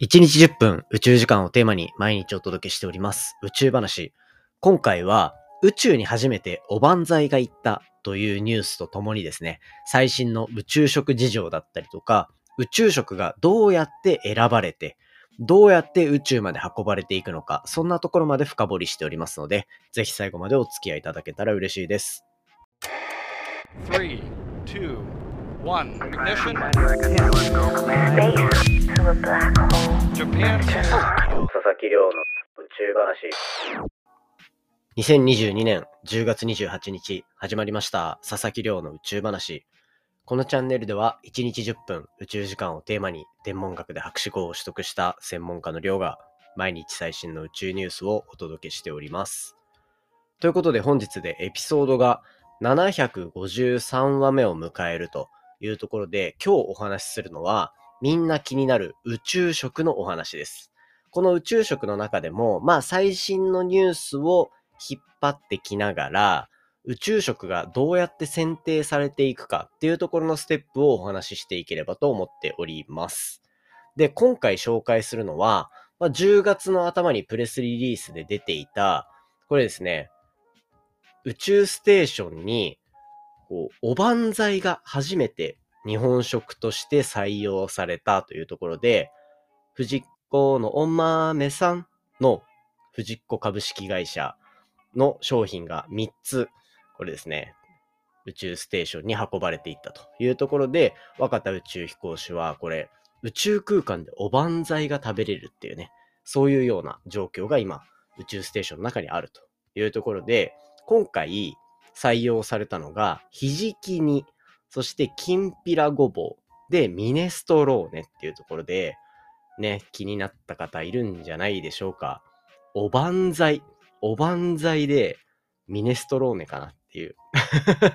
1日10分宇宙時間をテーマに毎日お届けしております宇宙話。今回は宇宙に初めておばんざいが行ったというニュースとともにですね、最新の宇宙食事情だったりとか、宇宙食がどうやって選ばれて、どうやって宇宙まで運ばれていくのか、そんなところまで深掘りしておりますので、ぜひ最後までお付き合いいただけたら嬉しいです。Three, two, one. Ignition. Space to a black hole. Japan. 佐々木亮の宇宙話。2022年10月28日始まりました佐々木亮の宇宙話。このチャンネルでは1日10分宇宙時間をテーマに天文学で博士号を取得した専門家の亮が毎日最新の宇宙ニュースをお届けしております。ということで本日でエピソードが753話目を迎えるというところで今日お話しするのはみんな気になる宇宙食のお話です。この宇宙食の中でも、まあ最新のニュースを引っ張ってきながら、宇宙食がどうやって選定されていくかっていうところのステップをお話ししていければと思っております。で、今回紹介するのは、まあ、10月の頭にプレスリリースで出ていた、これですね、宇宙ステーションに、こう、おばんざいが初めて日本食として採用されたというところで、藤子のお豆さんの藤子株式会社の商品が3つ、これですね、宇宙ステーションに運ばれていったというところで、若田宇宙飛行士は、これ、宇宙空間でおばんざいが食べれるっていうね、そういうような状況が今、宇宙ステーションの中にあるというところで、今回採用されたのが、ひじき煮、そしてきんぴらごぼう、で、ミネストローネっていうところで、ね、気になった方いるんじゃないでしょうか。おばんざい。おばんざいでミネストローネかなっていう。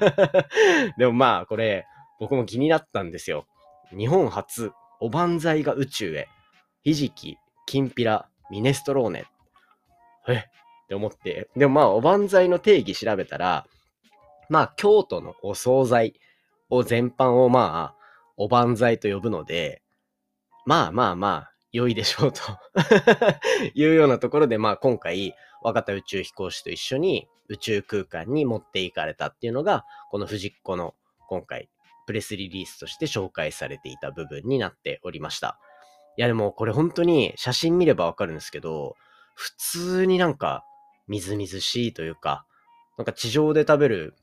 でもまあ、これ、僕も気になったんですよ。日本初、おばんざいが宇宙へ。ひじき、きんぴら、ミネストローネ。え？って思って。でもまあ、おばんざいの定義調べたら、まあ、京都のお惣菜を全般をまあ、おばんざいと呼ぶので、まあまあまあ、良いでしょうと いうようなところで、まあ今回、若田宇宙飛行士と一緒に宇宙空間に持っていかれたっていうのが、この藤子の今回、プレスリリースとして紹介されていた部分になっておりました。いやでもこれ本当に写真見ればわかるんですけど、普通になんかみずみずしいというか、なんか地上で食べる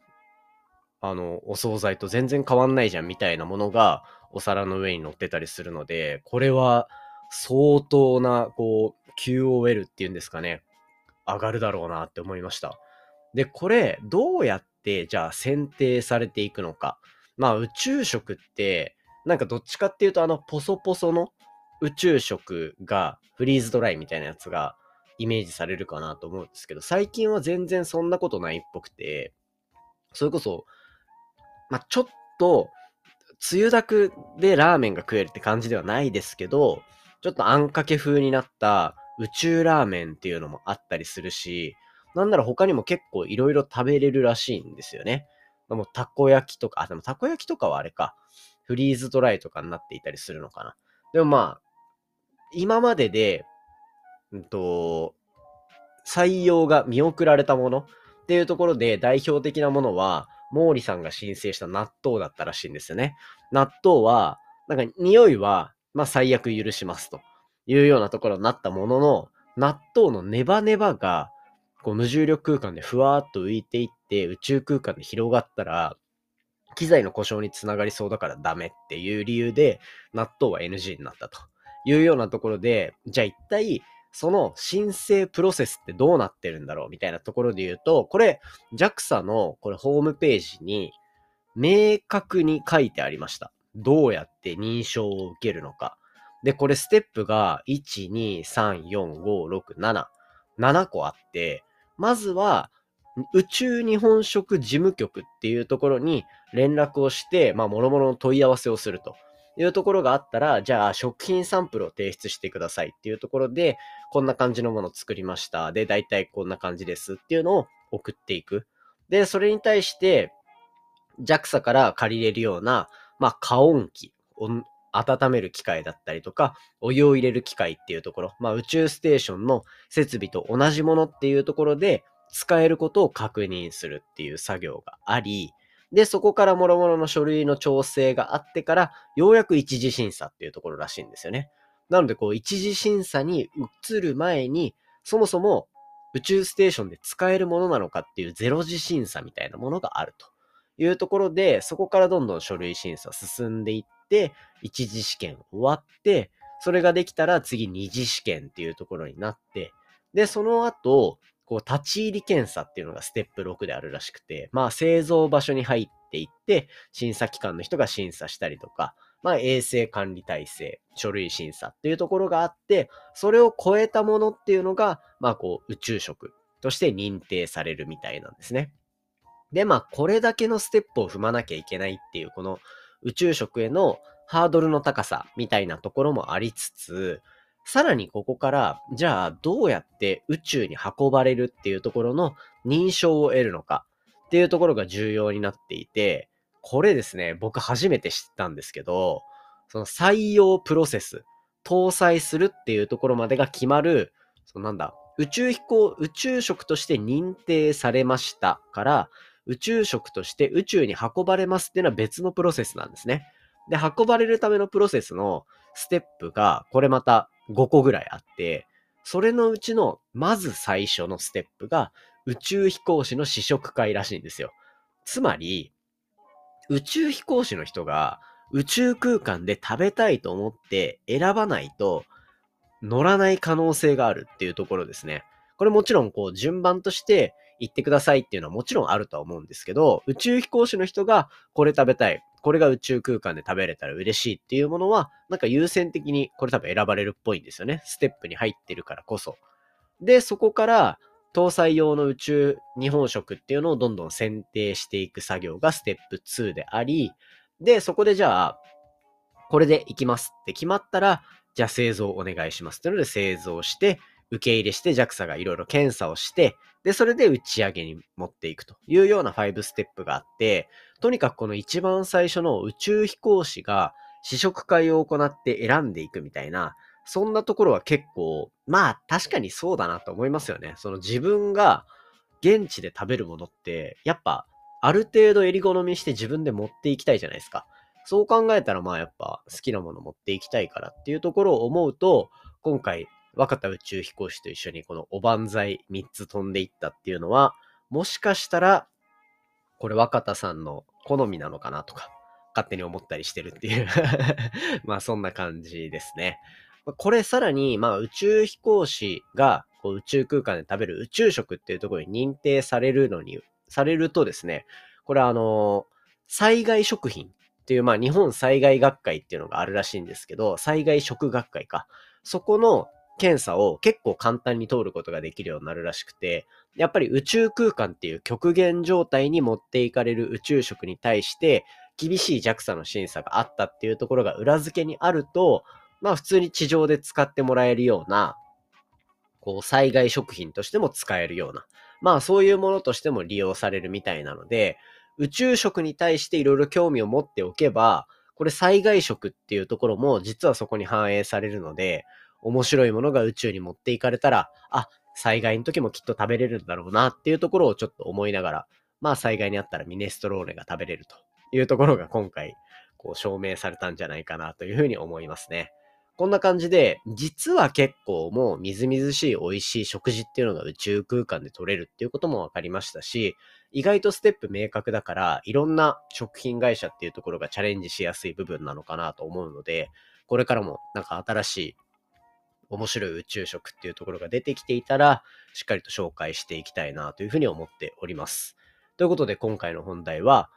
あの、お惣菜と全然変わんないじゃんみたいなものがお皿の上に乗ってたりするので、これは相当な、こう、QOL っていうんですかね、上がるだろうなって思いました。で、これ、どうやって、じゃあ選定されていくのか。まあ、宇宙食って、なんかどっちかっていうと、あの、ポソポソの宇宙食がフリーズドライみたいなやつがイメージされるかなと思うんですけど、最近は全然そんなことないっぽくて、それこそ、まあ、ちょっと、つゆだくでラーメンが食えるって感じではないですけど、ちょっとあんかけ風になった宇宙ラーメンっていうのもあったりするし、なんなら他にも結構いろいろ食べれるらしいんですよね。でもたこ焼きとか、あ、でもたこ焼きとかはあれか。フリーズドライとかになっていたりするのかな。でもまあ、今までで、うんと、採用が見送られたものっていうところで代表的なものは、毛利さんが申請した納豆だったらしいんですよね。納豆は、なんか匂いは、まあ最悪許しますというようなところになったものの、納豆のネバネバが、こう無重力空間でふわーっと浮いていって宇宙空間で広がったら、機材の故障につながりそうだからダメっていう理由で、納豆は NG になったというようなところで、じゃあ一体、その申請プロセスってどうなってるんだろうみたいなところで言うと、これ JAXA のこれホームページに明確に書いてありました。どうやって認証を受けるのか。で、これステップが1、2、3、4、5、6、7。7個あって、まずは宇宙日本食事務局っていうところに連絡をして、まあ、諸々の問い合わせをするというところがあったら、じゃあ食品サンプルを提出してくださいっていうところで、こんな感じのものを作りました。で、大体こんな感じですっていうのを送っていく。で、それに対して、JAXA から借りれるような、まあ、加温器、温める機械だったりとか、お湯を入れる機械っていうところ、まあ宇宙ステーションの設備と同じものっていうところで使えることを確認するっていう作業があり、で、そこから諸々の書類の調整があってから、ようやく一次審査っていうところらしいんですよね。なので、こう、一次審査に移る前に、そもそも宇宙ステーションで使えるものなのかっていうゼロ次審査みたいなものがあるというところで、そこからどんどん書類審査進んでいって、一次試験終わって、それができたら次二次試験っていうところになって、で、その後、こう、立ち入り検査っていうのがステップ6であるらしくて、まあ、製造場所に入っていって、審査機関の人が審査したりとか、まあ、衛生管理体制、書類審査っていうところがあって、それを超えたものっていうのが、まあ、こう、宇宙食として認定されるみたいなんですね。で、まあ、これだけのステップを踏まなきゃいけないっていう、この宇宙食へのハードルの高さみたいなところもありつつ、さらにここから、じゃあどうやって宇宙に運ばれるっていうところの認証を得るのかっていうところが重要になっていて、これですね、僕初めて知ったんですけど、その採用プロセス、搭載するっていうところまでが決まる、そのなんだ、宇宙飛行、宇宙食として認定されましたから、宇宙食として宇宙に運ばれますっていうのは別のプロセスなんですね。で、運ばれるためのプロセスのステップが、これまた5個ぐらいあって、それのうちの、まず最初のステップが、宇宙飛行士の試食会らしいんですよ。つまり、宇宙飛行士の人が宇宙空間で食べたいと思って選ばないと乗らない可能性があるっていうところですね。これもちろんこう順番として言ってくださいっていうのはもちろんあるとは思うんですけど、宇宙飛行士の人がこれ食べたい、これが宇宙空間で食べれたら嬉しいっていうものは、なんか優先的にこれ多分選ばれるっぽいんですよね。ステップに入ってるからこそ。で、そこから搭載用の宇宙日本食っていうのをどんどん選定していく作業がステップ2であり、で、そこでじゃあ、これでいきますって決まったら、じゃあ製造お願いしますっていうので製造して、受け入れして JAXA がいろいろ検査をして、で、それで打ち上げに持っていくというような5ステップがあって、とにかくこの一番最初の宇宙飛行士が試食会を行って選んでいくみたいな、そんなところは結構、まあ確かにそうだなと思いますよね。その自分が現地で食べるものって、やっぱある程度襟好みして自分で持っていきたいじゃないですか。そう考えたらまあやっぱ好きなもの持っていきたいからっていうところを思うと、今回若田宇宙飛行士と一緒にこのおばんざい3つ飛んでいったっていうのは、もしかしたら、これ若田さんの好みなのかなとか、勝手に思ったりしてるっていう まあそんな感じですね。これさらに、まあ宇宙飛行士がこう宇宙空間で食べる宇宙食っていうところに認定されるのに、されるとですね、これあの、災害食品っていう、まあ日本災害学会っていうのがあるらしいんですけど、災害食学会か。そこの検査を結構簡単に通ることができるようになるらしくて、やっぱり宇宙空間っていう極限状態に持っていかれる宇宙食に対して、厳しい JAXA の審査があったっていうところが裏付けにあると、まあ普通に地上で使ってもらえるような、こう災害食品としても使えるような、まあそういうものとしても利用されるみたいなので、宇宙食に対していろいろ興味を持っておけば、これ災害食っていうところも実はそこに反映されるので、面白いものが宇宙に持っていかれたら、あ、災害の時もきっと食べれるんだろうなっていうところをちょっと思いながら、まあ災害にあったらミネストローネが食べれるというところが今回、こう証明されたんじゃないかなというふうに思いますね。こんな感じで、実は結構もうみずみずしい美味しい食事っていうのが宇宙空間で取れるっていうことも分かりましたし、意外とステップ明確だから、いろんな食品会社っていうところがチャレンジしやすい部分なのかなと思うので、これからもなんか新しい面白い宇宙食っていうところが出てきていたら、しっかりと紹介していきたいなというふうに思っております。ということで今回の本題は、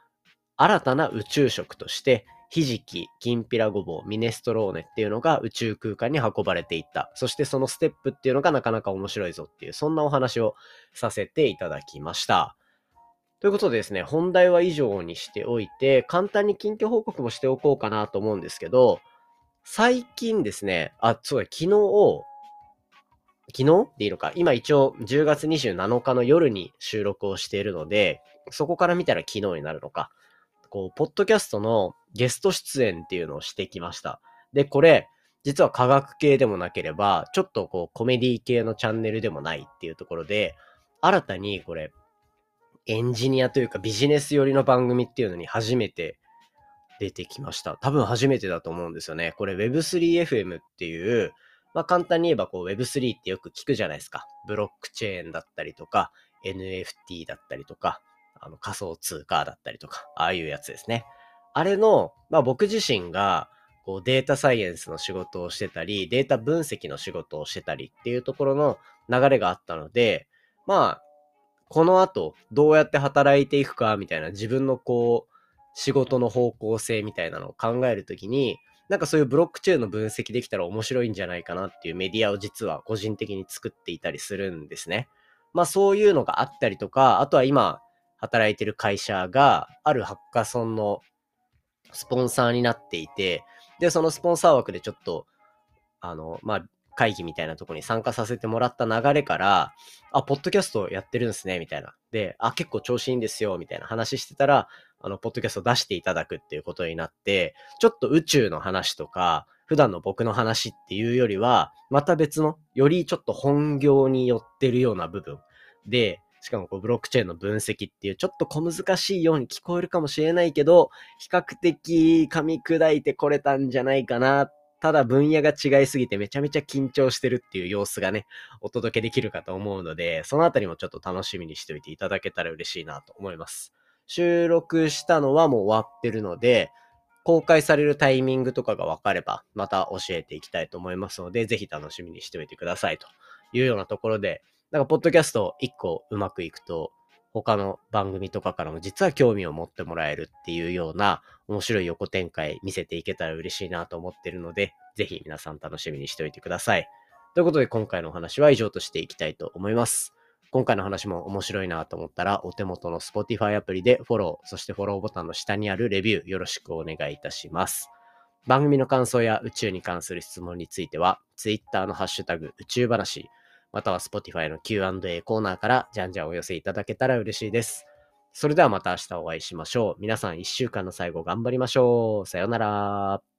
新たな宇宙食として、ひじき、きんぴらごぼう、ミネストローネっていうのが宇宙空間に運ばれていった。そしてそのステップっていうのがなかなか面白いぞっていう、そんなお話をさせていただきました。ということでですね、本題は以上にしておいて、簡単に近況報告もしておこうかなと思うんですけど、最近ですね、あ、そうだ、昨日、昨日？でいいのか今一応10月27日の夜に収録をしているので、そこから見たら昨日になるのか。こう、ポッドキャストのゲスト出演っていうのをしてきました。で、これ、実は科学系でもなければ、ちょっとこうコメディ系のチャンネルでもないっていうところで、新たにこれ、エンジニアというかビジネス寄りの番組っていうのに初めて出てきました。多分初めてだと思うんですよね。これ Web3FM っていう、まあ簡単に言えばこう Web3 ってよく聞くじゃないですか。ブロックチェーンだったりとか、NFT だったりとか、あの仮想通貨だったりとか、ああいうやつですね。あれの、まあ僕自身がこうデータサイエンスの仕事をしてたり、データ分析の仕事をしてたりっていうところの流れがあったので、まあ、この後どうやって働いていくかみたいな自分のこう、仕事の方向性みたいなのを考えるときに、なんかそういうブロックチェーンの分析できたら面白いんじゃないかなっていうメディアを実は個人的に作っていたりするんですね。まあそういうのがあったりとか、あとは今働いてる会社があるハッカソンのスポンサーになっていて、で、そのスポンサー枠でちょっと、あの、まあ、会議みたいなとこに参加させてもらった流れから、あ、ポッドキャストやってるんですね、みたいな。で、あ、結構調子いいんですよ、みたいな話してたら、あの、ポッドキャストを出していただくっていうことになって、ちょっと宇宙の話とか、普段の僕の話っていうよりは、また別の、よりちょっと本業に寄ってるような部分で、しかもこうブロックチェーンの分析っていうちょっと小難しいように聞こえるかもしれないけど、比較的噛み砕いてこれたんじゃないかな。ただ分野が違いすぎてめちゃめちゃ緊張してるっていう様子がね、お届けできるかと思うので、そのあたりもちょっと楽しみにしておいていただけたら嬉しいなと思います。収録したのはもう終わってるので、公開されるタイミングとかが分かれば、また教えていきたいと思いますので、ぜひ楽しみにしておいてくださいというようなところで、なんか、ポッドキャスト1個うまくいくと、他の番組とかからも実は興味を持ってもらえるっていうような面白い横展開見せていけたら嬉しいなと思ってるので、ぜひ皆さん楽しみにしておいてください。ということで今回のお話は以上としていきたいと思います。今回の話も面白いなと思ったら、お手元の Spotify アプリでフォロー、そしてフォローボタンの下にあるレビューよろしくお願いいたします。番組の感想や宇宙に関する質問については、Twitter のハッシュタグ宇宙話、または Spotify の Q&A コーナーからじゃんじゃんお寄せいただけたら嬉しいです。それではまた明日お会いしましょう。皆さん一週間の最後頑張りましょう。さようなら。